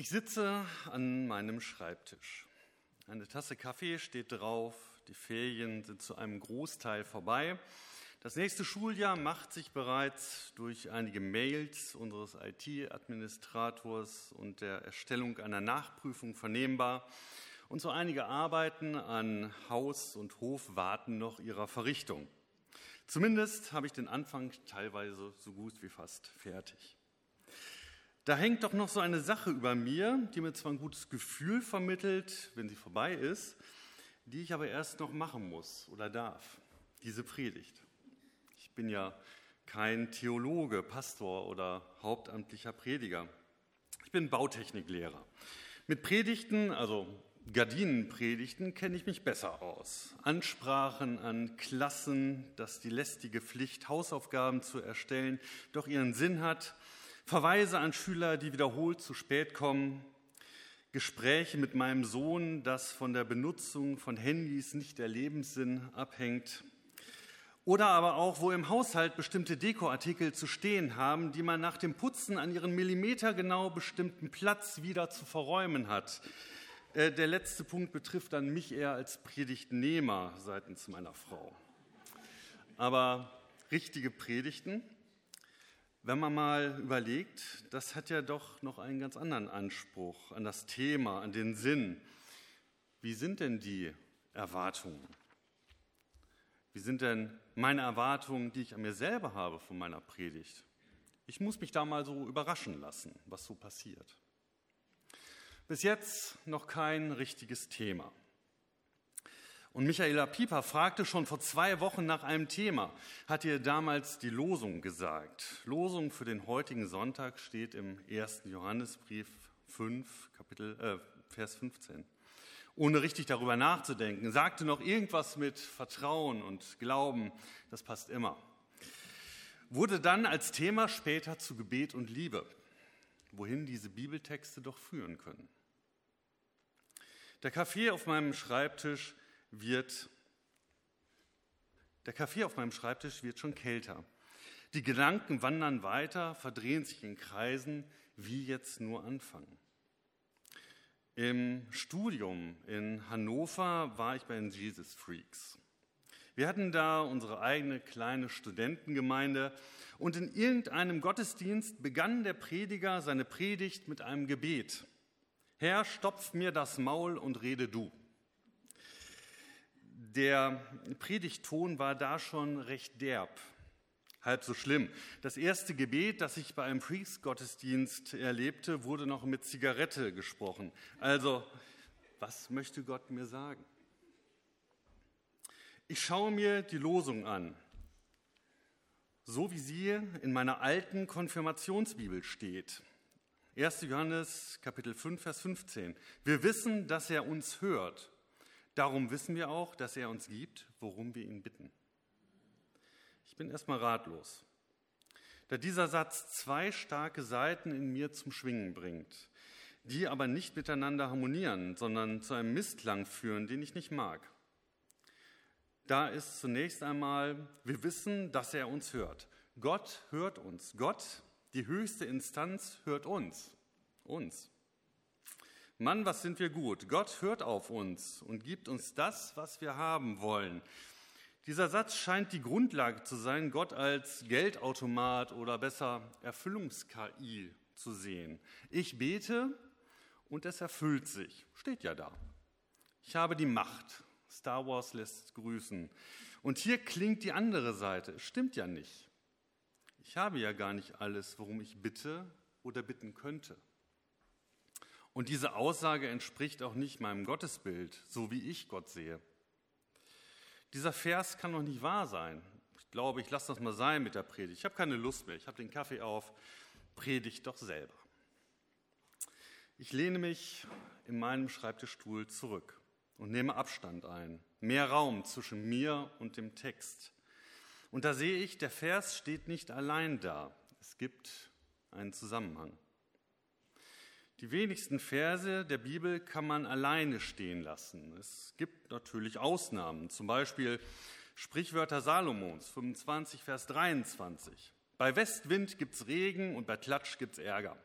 Ich sitze an meinem Schreibtisch. Eine Tasse Kaffee steht drauf, die Ferien sind zu einem Großteil vorbei. Das nächste Schuljahr macht sich bereits durch einige Mails unseres IT-Administrators und der Erstellung einer Nachprüfung vernehmbar. Und so einige Arbeiten an Haus und Hof warten noch ihrer Verrichtung. Zumindest habe ich den Anfang teilweise so gut wie fast fertig. Da hängt doch noch so eine Sache über mir, die mir zwar ein gutes Gefühl vermittelt, wenn sie vorbei ist, die ich aber erst noch machen muss oder darf. Diese Predigt. Ich bin ja kein Theologe, Pastor oder hauptamtlicher Prediger. Ich bin Bautechniklehrer. Mit Predigten, also Gardinenpredigten, kenne ich mich besser aus. Ansprachen an Klassen, dass die lästige Pflicht, Hausaufgaben zu erstellen, doch ihren Sinn hat, Verweise an Schüler, die wiederholt zu spät kommen, Gespräche mit meinem Sohn, das von der Benutzung von Handys nicht der Lebenssinn abhängt. Oder aber auch, wo im Haushalt bestimmte Dekoartikel zu stehen haben, die man nach dem Putzen an ihren millimetergenau bestimmten Platz wieder zu verräumen hat. Äh, der letzte Punkt betrifft dann mich eher als Predigtnehmer seitens meiner Frau. Aber richtige Predigten wenn man mal überlegt, das hat ja doch noch einen ganz anderen Anspruch an das Thema, an den Sinn. Wie sind denn die Erwartungen? Wie sind denn meine Erwartungen, die ich an mir selber habe von meiner Predigt? Ich muss mich da mal so überraschen lassen, was so passiert. Bis jetzt noch kein richtiges Thema. Und Michaela Pieper fragte schon vor zwei Wochen nach einem Thema. Hat ihr damals die Losung gesagt? Losung für den heutigen Sonntag steht im ersten Johannesbrief 5, Kapitel, äh, Vers 15. Ohne richtig darüber nachzudenken, sagte noch irgendwas mit Vertrauen und Glauben. Das passt immer. Wurde dann als Thema später zu Gebet und Liebe, wohin diese Bibeltexte doch führen können. Der Kaffee auf meinem Schreibtisch wird, der Kaffee auf meinem Schreibtisch wird schon kälter. Die Gedanken wandern weiter, verdrehen sich in Kreisen, wie jetzt nur anfangen. Im Studium in Hannover war ich bei den Jesus Freaks. Wir hatten da unsere eigene kleine Studentengemeinde und in irgendeinem Gottesdienst begann der Prediger seine Predigt mit einem Gebet. Herr, stopf mir das Maul und rede du. Der Predigtton war da schon recht derb, halb so schlimm. Das erste Gebet, das ich bei einem Priestgottesdienst erlebte, wurde noch mit Zigarette gesprochen. Also, was möchte Gott mir sagen? Ich schaue mir die Losung an, so wie sie in meiner alten Konfirmationsbibel steht. 1. Johannes Kapitel 5, Vers 15. Wir wissen, dass er uns hört Darum wissen wir auch, dass er uns gibt, worum wir ihn bitten. Ich bin erstmal ratlos, da dieser Satz zwei starke Seiten in mir zum Schwingen bringt, die aber nicht miteinander harmonieren, sondern zu einem Missklang führen, den ich nicht mag. Da ist zunächst einmal, wir wissen, dass er uns hört. Gott hört uns. Gott, die höchste Instanz, hört uns. Uns. Mann, was sind wir gut. Gott hört auf uns und gibt uns das, was wir haben wollen. Dieser Satz scheint die Grundlage zu sein, Gott als Geldautomat oder besser Erfüllungs-KI zu sehen. Ich bete und es erfüllt sich. Steht ja da. Ich habe die Macht. Star Wars lässt grüßen. Und hier klingt die andere Seite. Stimmt ja nicht. Ich habe ja gar nicht alles, worum ich bitte oder bitten könnte. Und diese Aussage entspricht auch nicht meinem Gottesbild, so wie ich Gott sehe. Dieser Vers kann doch nicht wahr sein. Ich glaube, ich lasse das mal sein mit der Predigt. Ich habe keine Lust mehr. Ich habe den Kaffee auf. Predigt doch selber. Ich lehne mich in meinem Schreibtischstuhl zurück und nehme Abstand ein. Mehr Raum zwischen mir und dem Text. Und da sehe ich, der Vers steht nicht allein da. Es gibt einen Zusammenhang. Die wenigsten Verse der Bibel kann man alleine stehen lassen. Es gibt natürlich Ausnahmen, zum Beispiel Sprichwörter Salomons 25, Vers 23. Bei Westwind gibt es Regen und bei Klatsch gibt es Ärger.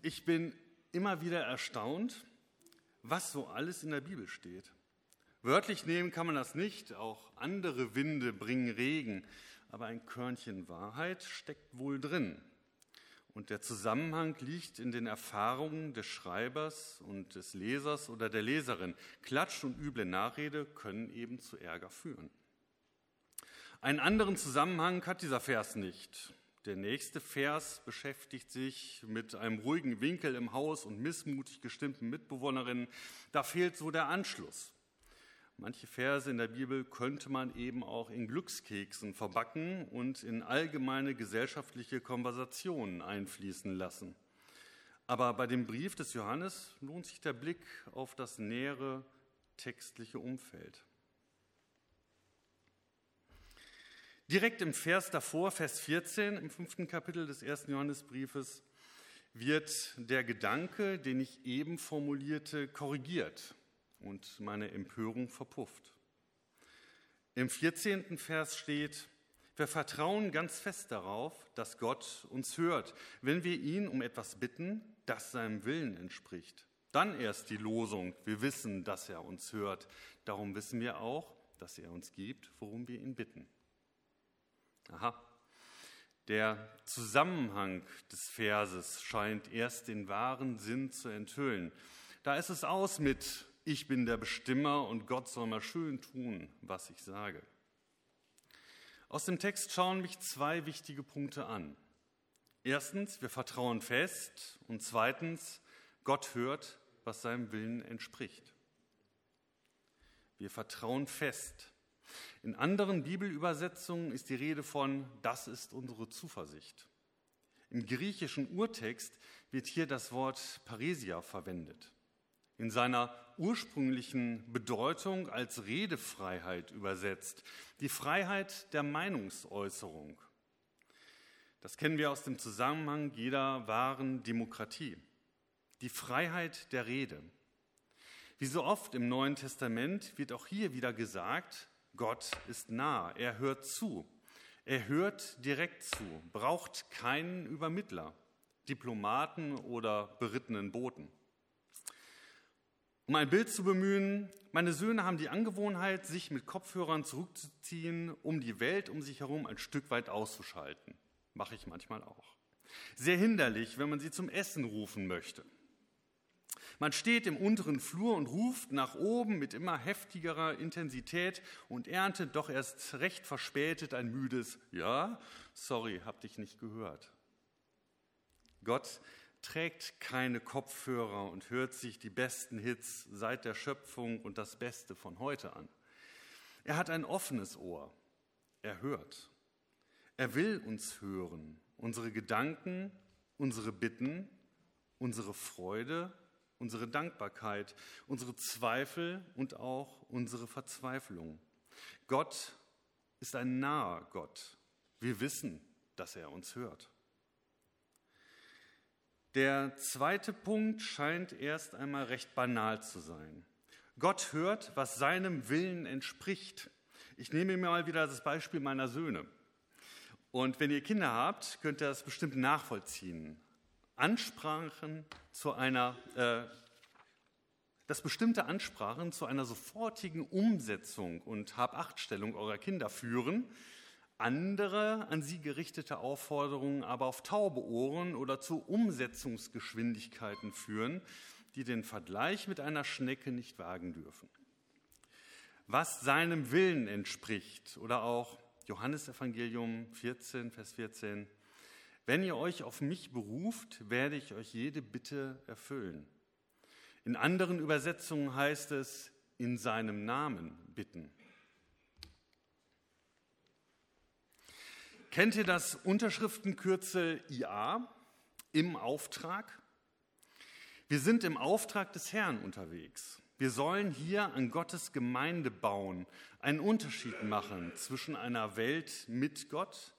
Ich bin immer wieder erstaunt, was so alles in der Bibel steht. Wörtlich nehmen kann man das nicht, auch andere Winde bringen Regen, aber ein Körnchen Wahrheit steckt wohl drin. Und der Zusammenhang liegt in den Erfahrungen des Schreibers und des Lesers oder der Leserin. Klatsch und üble Nachrede können eben zu Ärger führen. Einen anderen Zusammenhang hat dieser Vers nicht. Der nächste Vers beschäftigt sich mit einem ruhigen Winkel im Haus und missmutig gestimmten Mitbewohnerinnen. Da fehlt so der Anschluss. Manche Verse in der Bibel könnte man eben auch in Glückskeksen verbacken und in allgemeine gesellschaftliche Konversationen einfließen lassen. Aber bei dem Brief des Johannes lohnt sich der Blick auf das nähere textliche Umfeld. Direkt im Vers davor, Vers 14 im fünften Kapitel des ersten Johannesbriefes, wird der Gedanke, den ich eben formulierte, korrigiert und meine Empörung verpufft. Im 14. Vers steht, wir vertrauen ganz fest darauf, dass Gott uns hört, wenn wir ihn um etwas bitten, das seinem Willen entspricht. Dann erst die Losung, wir wissen, dass er uns hört. Darum wissen wir auch, dass er uns gibt, worum wir ihn bitten. Aha, der Zusammenhang des Verses scheint erst den wahren Sinn zu enthüllen. Da ist es aus mit ich bin der Bestimmer und Gott soll mal schön tun, was ich sage. Aus dem Text schauen mich zwei wichtige Punkte an. Erstens, wir vertrauen fest und zweitens, Gott hört, was seinem Willen entspricht. Wir vertrauen fest. In anderen Bibelübersetzungen ist die Rede von, das ist unsere Zuversicht. Im griechischen Urtext wird hier das Wort Paresia verwendet in seiner ursprünglichen Bedeutung als Redefreiheit übersetzt, die Freiheit der Meinungsäußerung. Das kennen wir aus dem Zusammenhang jeder wahren Demokratie. Die Freiheit der Rede. Wie so oft im Neuen Testament wird auch hier wieder gesagt, Gott ist nah, er hört zu. Er hört direkt zu, braucht keinen Übermittler, Diplomaten oder berittenen Boten. Um ein Bild zu bemühen, meine Söhne haben die Angewohnheit, sich mit Kopfhörern zurückzuziehen, um die Welt um sich herum ein Stück weit auszuschalten. Mache ich manchmal auch. Sehr hinderlich, wenn man sie zum Essen rufen möchte. Man steht im unteren Flur und ruft nach oben mit immer heftigerer Intensität und erntet doch erst recht verspätet ein müdes Ja, sorry, hab dich nicht gehört. Gott trägt keine Kopfhörer und hört sich die besten Hits seit der Schöpfung und das Beste von heute an. Er hat ein offenes Ohr. Er hört. Er will uns hören, unsere Gedanken, unsere Bitten, unsere Freude, unsere Dankbarkeit, unsere Zweifel und auch unsere Verzweiflung. Gott ist ein naher Gott. Wir wissen, dass er uns hört. Der zweite Punkt scheint erst einmal recht banal zu sein. Gott hört, was seinem Willen entspricht. Ich nehme mir mal wieder das Beispiel meiner Söhne. Und wenn ihr Kinder habt, könnt ihr das bestimmt nachvollziehen. Ansprachen zu einer, äh, dass bestimmte Ansprachen zu einer sofortigen Umsetzung und Habachtstellung eurer Kinder führen, andere an sie gerichtete Aufforderungen aber auf taube Ohren oder zu Umsetzungsgeschwindigkeiten führen, die den Vergleich mit einer Schnecke nicht wagen dürfen. Was seinem Willen entspricht oder auch Johannesevangelium 14, Vers 14, wenn ihr euch auf mich beruft, werde ich euch jede Bitte erfüllen. In anderen Übersetzungen heißt es, in seinem Namen bitten. Kennt ihr das Unterschriftenkürzel IA im Auftrag? Wir sind im Auftrag des Herrn unterwegs. Wir sollen hier an Gottes Gemeinde bauen, einen Unterschied machen zwischen einer Welt mit Gott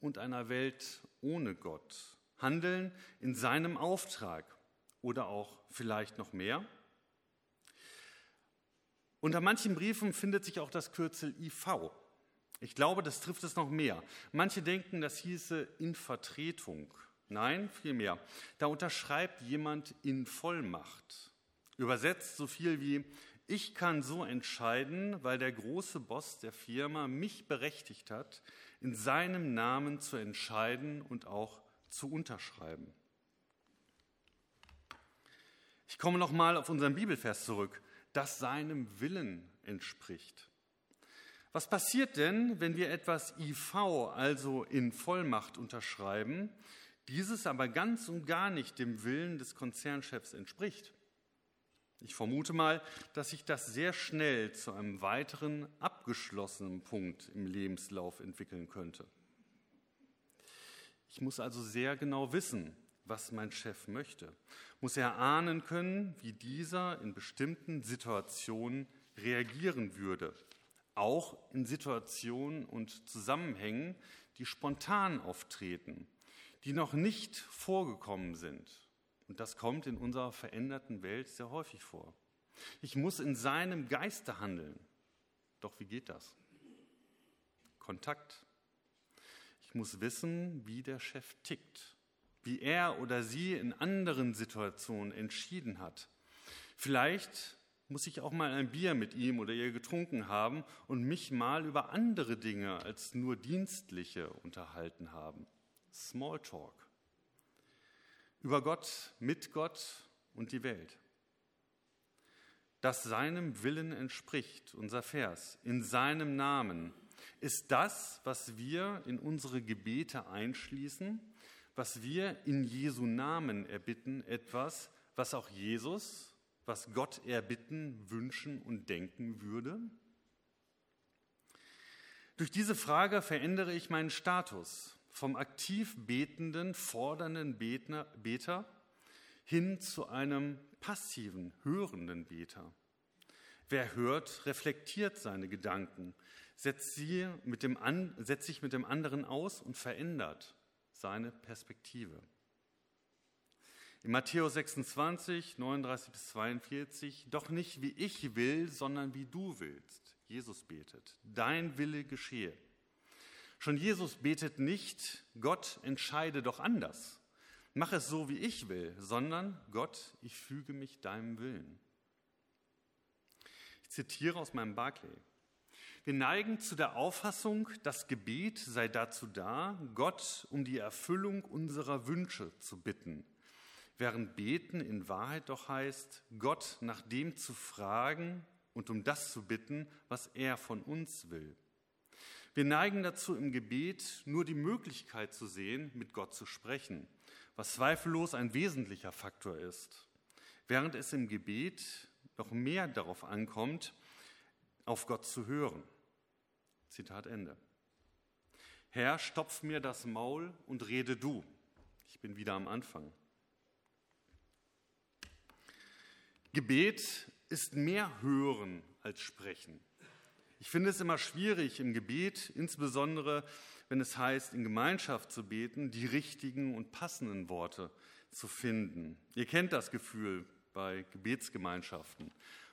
und einer Welt ohne Gott. Handeln in seinem Auftrag oder auch vielleicht noch mehr. Unter manchen Briefen findet sich auch das Kürzel IV. Ich glaube, das trifft es noch mehr. Manche denken, das hieße in Vertretung Nein, vielmehr, da unterschreibt jemand in Vollmacht. Übersetzt so viel wie, ich kann so entscheiden, weil der große Boss der Firma mich berechtigt hat, in seinem Namen zu entscheiden und auch zu unterschreiben. Ich komme nochmal auf unseren Bibelvers zurück, das seinem Willen entspricht. Was passiert denn, wenn wir etwas IV, also in Vollmacht, unterschreiben, dieses aber ganz und gar nicht dem Willen des Konzernchefs entspricht? Ich vermute mal, dass sich das sehr schnell zu einem weiteren abgeschlossenen Punkt im Lebenslauf entwickeln könnte. Ich muss also sehr genau wissen, was mein Chef möchte. Muss er ahnen können, wie dieser in bestimmten Situationen reagieren würde. Auch in Situationen und Zusammenhängen, die spontan auftreten, die noch nicht vorgekommen sind. Und das kommt in unserer veränderten Welt sehr häufig vor. Ich muss in seinem Geiste handeln. Doch wie geht das? Kontakt. Ich muss wissen, wie der Chef tickt, wie er oder sie in anderen Situationen entschieden hat. Vielleicht muss ich auch mal ein Bier mit ihm oder ihr getrunken haben und mich mal über andere Dinge als nur dienstliche unterhalten haben. Smalltalk. Über Gott, mit Gott und die Welt. Das seinem Willen entspricht, unser Vers, in seinem Namen, ist das, was wir in unsere Gebete einschließen, was wir in Jesu Namen erbitten, etwas, was auch Jesus, was Gott erbitten, wünschen und denken würde? Durch diese Frage verändere ich meinen Status vom aktiv betenden, fordernden Betner, Beter hin zu einem passiven, hörenden Beter. Wer hört, reflektiert seine Gedanken, setzt, sie mit dem setzt sich mit dem anderen aus und verändert seine Perspektive. In Matthäus 26, 39 bis 42, doch nicht wie ich will, sondern wie du willst. Jesus betet, dein Wille geschehe. Schon Jesus betet nicht, Gott entscheide doch anders. Mach es so, wie ich will, sondern Gott, ich füge mich deinem Willen. Ich zitiere aus meinem Barclay. Wir neigen zu der Auffassung, das Gebet sei dazu da, Gott um die Erfüllung unserer Wünsche zu bitten, während Beten in Wahrheit doch heißt, Gott nach dem zu fragen und um das zu bitten, was er von uns will. Wir neigen dazu, im Gebet nur die Möglichkeit zu sehen, mit Gott zu sprechen, was zweifellos ein wesentlicher Faktor ist, während es im Gebet noch mehr darauf ankommt, auf Gott zu hören. Zitat Ende. Herr, stopf mir das Maul und rede du. Ich bin wieder am Anfang. Gebet ist mehr Hören als Sprechen. Ich finde es immer schwierig im Gebet, insbesondere wenn es heißt, in Gemeinschaft zu beten, die richtigen und passenden Worte zu finden. Ihr kennt das Gefühl bei Gebetsgemeinschaften.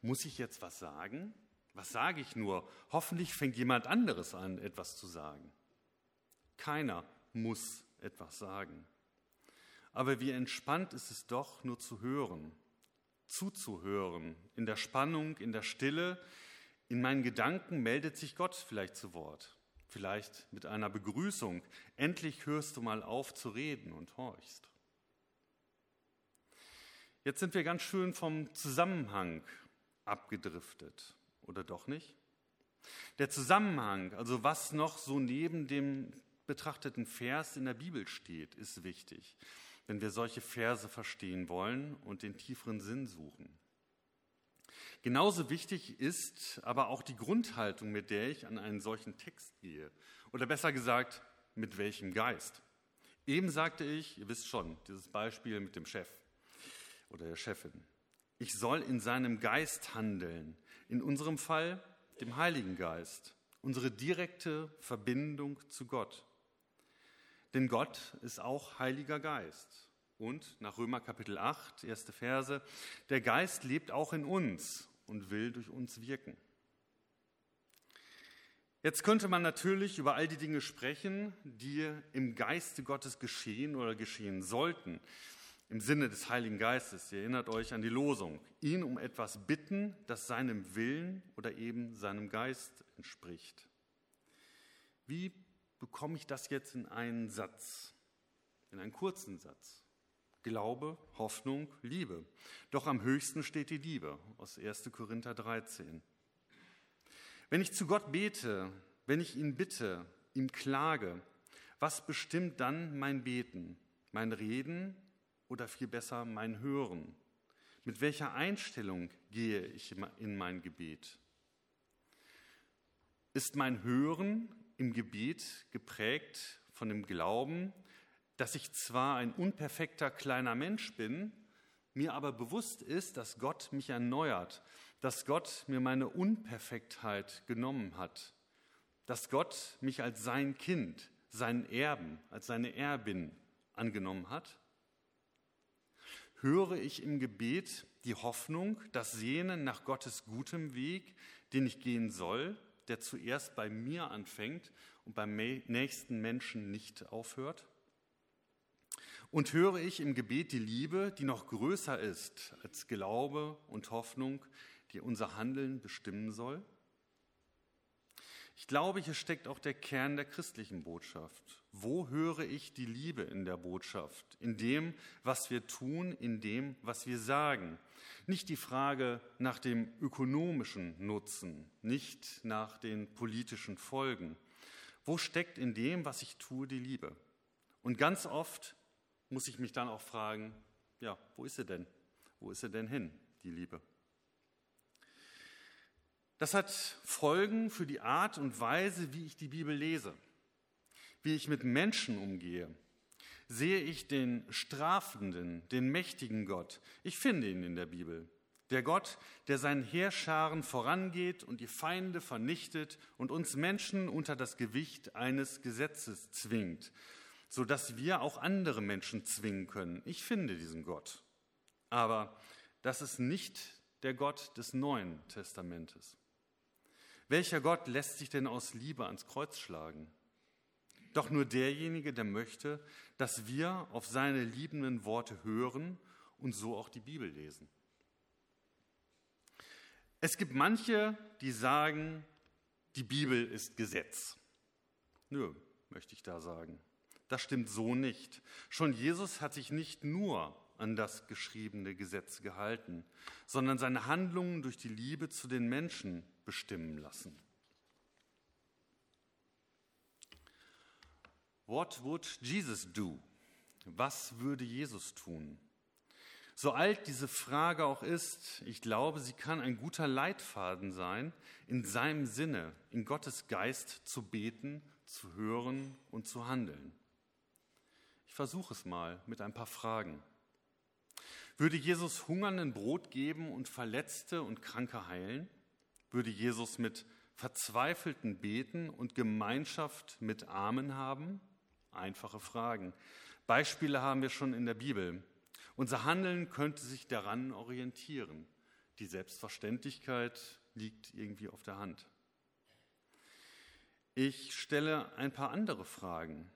Muss ich jetzt was sagen? Was sage ich nur? Hoffentlich fängt jemand anderes an, etwas zu sagen. Keiner muss etwas sagen. Aber wie entspannt ist es doch, nur zu hören, zuzuhören, in der Spannung, in der Stille, in meinen Gedanken meldet sich Gott vielleicht zu Wort, vielleicht mit einer Begrüßung. Endlich hörst du mal auf zu reden und horchst. Jetzt sind wir ganz schön vom Zusammenhang abgedriftet, oder doch nicht? Der Zusammenhang, also was noch so neben dem betrachteten Vers in der Bibel steht, ist wichtig, wenn wir solche Verse verstehen wollen und den tieferen Sinn suchen. Genauso wichtig ist aber auch die Grundhaltung, mit der ich an einen solchen Text gehe. Oder besser gesagt, mit welchem Geist. Eben sagte ich, ihr wisst schon, dieses Beispiel mit dem Chef oder der Chefin. Ich soll in seinem Geist handeln. In unserem Fall dem Heiligen Geist. Unsere direkte Verbindung zu Gott. Denn Gott ist auch Heiliger Geist. Und nach Römer Kapitel 8, erste Verse, der Geist lebt auch in uns und will durch uns wirken. Jetzt könnte man natürlich über all die Dinge sprechen, die im Geiste Gottes geschehen oder geschehen sollten, im Sinne des Heiligen Geistes. Ihr erinnert euch an die Losung. Ihn um etwas bitten, das seinem Willen oder eben seinem Geist entspricht. Wie bekomme ich das jetzt in einen Satz, in einen kurzen Satz? Glaube, Hoffnung, Liebe. Doch am höchsten steht die Liebe aus 1. Korinther 13. Wenn ich zu Gott bete, wenn ich ihn bitte, ihm klage, was bestimmt dann mein Beten, mein Reden oder viel besser mein Hören? Mit welcher Einstellung gehe ich in mein Gebet? Ist mein Hören im Gebet geprägt von dem Glauben, dass ich zwar ein unperfekter kleiner Mensch bin, mir aber bewusst ist, dass Gott mich erneuert, dass Gott mir meine Unperfektheit genommen hat, dass Gott mich als sein Kind, seinen Erben, als seine Erbin angenommen hat? Höre ich im Gebet die Hoffnung, das Sehnen nach Gottes gutem Weg, den ich gehen soll, der zuerst bei mir anfängt und beim nächsten Menschen nicht aufhört? Und höre ich im Gebet die Liebe, die noch größer ist als Glaube und Hoffnung, die unser Handeln bestimmen soll? Ich glaube, hier steckt auch der Kern der christlichen Botschaft. Wo höre ich die Liebe in der Botschaft? In dem, was wir tun, in dem, was wir sagen. Nicht die Frage nach dem ökonomischen Nutzen, nicht nach den politischen Folgen. Wo steckt in dem, was ich tue, die Liebe? Und ganz oft muss ich mich dann auch fragen, ja, wo ist sie denn? Wo ist sie denn hin, die Liebe? Das hat Folgen für die Art und Weise, wie ich die Bibel lese, wie ich mit Menschen umgehe. Sehe ich den strafenden, den mächtigen Gott? Ich finde ihn in der Bibel. Der Gott, der seinen Heerscharen vorangeht und die Feinde vernichtet und uns Menschen unter das Gewicht eines Gesetzes zwingt, sodass wir auch andere Menschen zwingen können. Ich finde diesen Gott. Aber das ist nicht der Gott des Neuen Testamentes. Welcher Gott lässt sich denn aus Liebe ans Kreuz schlagen? Doch nur derjenige, der möchte, dass wir auf seine liebenden Worte hören und so auch die Bibel lesen. Es gibt manche, die sagen, die Bibel ist Gesetz. Nö, möchte ich da sagen. Das stimmt so nicht. Schon Jesus hat sich nicht nur an das geschriebene Gesetz gehalten, sondern seine Handlungen durch die Liebe zu den Menschen bestimmen lassen. What would Jesus do? Was würde Jesus tun? So alt diese Frage auch ist, ich glaube, sie kann ein guter Leitfaden sein, in seinem Sinne, in Gottes Geist zu beten, zu hören und zu handeln. Ich versuche es mal mit ein paar Fragen. Würde Jesus Hungernden Brot geben und Verletzte und Kranke heilen? Würde Jesus mit Verzweifelten beten und Gemeinschaft mit Armen haben? Einfache Fragen. Beispiele haben wir schon in der Bibel. Unser Handeln könnte sich daran orientieren. Die Selbstverständlichkeit liegt irgendwie auf der Hand. Ich stelle ein paar andere Fragen.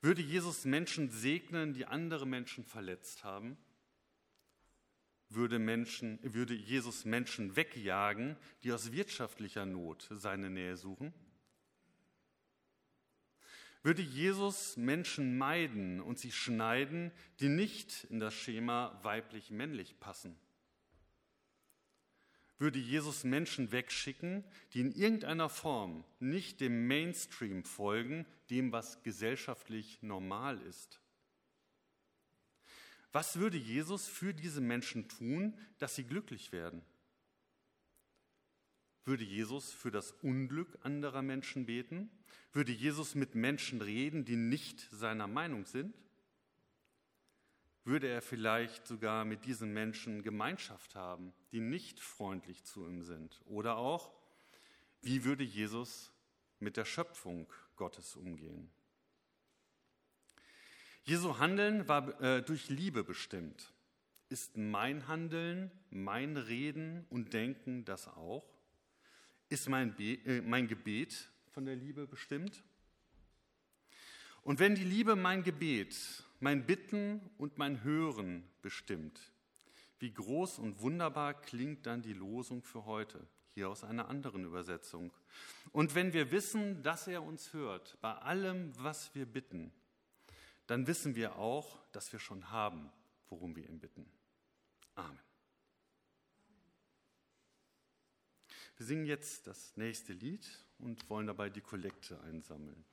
Würde Jesus Menschen segnen, die andere Menschen verletzt haben? würde, Menschen, würde Jesus Menschen wegjagen, die aus wirtschaftlicher Not seine Nähe suchen? Würde Jesus Menschen meiden und sie schneiden, die nicht in das Schema weiblich-männlich passen? Würde Jesus Menschen wegschicken, die in irgendeiner Form nicht dem Mainstream folgen, dem, was gesellschaftlich normal ist? Was würde Jesus für diese Menschen tun, dass sie glücklich werden? Würde Jesus für das Unglück anderer Menschen beten? Würde Jesus mit Menschen reden, die nicht seiner Meinung sind? Würde er vielleicht sogar mit diesen Menschen Gemeinschaft haben, die nicht freundlich zu ihm sind? Oder auch, wie würde Jesus mit der Schöpfung Gottes umgehen? Jesu Handeln war äh, durch Liebe bestimmt. Ist mein Handeln, mein Reden und Denken das auch? Ist mein, Be äh, mein Gebet von der Liebe bestimmt? Und wenn die Liebe mein Gebet, mein Bitten und mein Hören bestimmt, wie groß und wunderbar klingt dann die Losung für heute, hier aus einer anderen Übersetzung. Und wenn wir wissen, dass er uns hört, bei allem, was wir bitten, dann wissen wir auch, dass wir schon haben, worum wir ihn bitten. Amen. Wir singen jetzt das nächste Lied und wollen dabei die Kollekte einsammeln.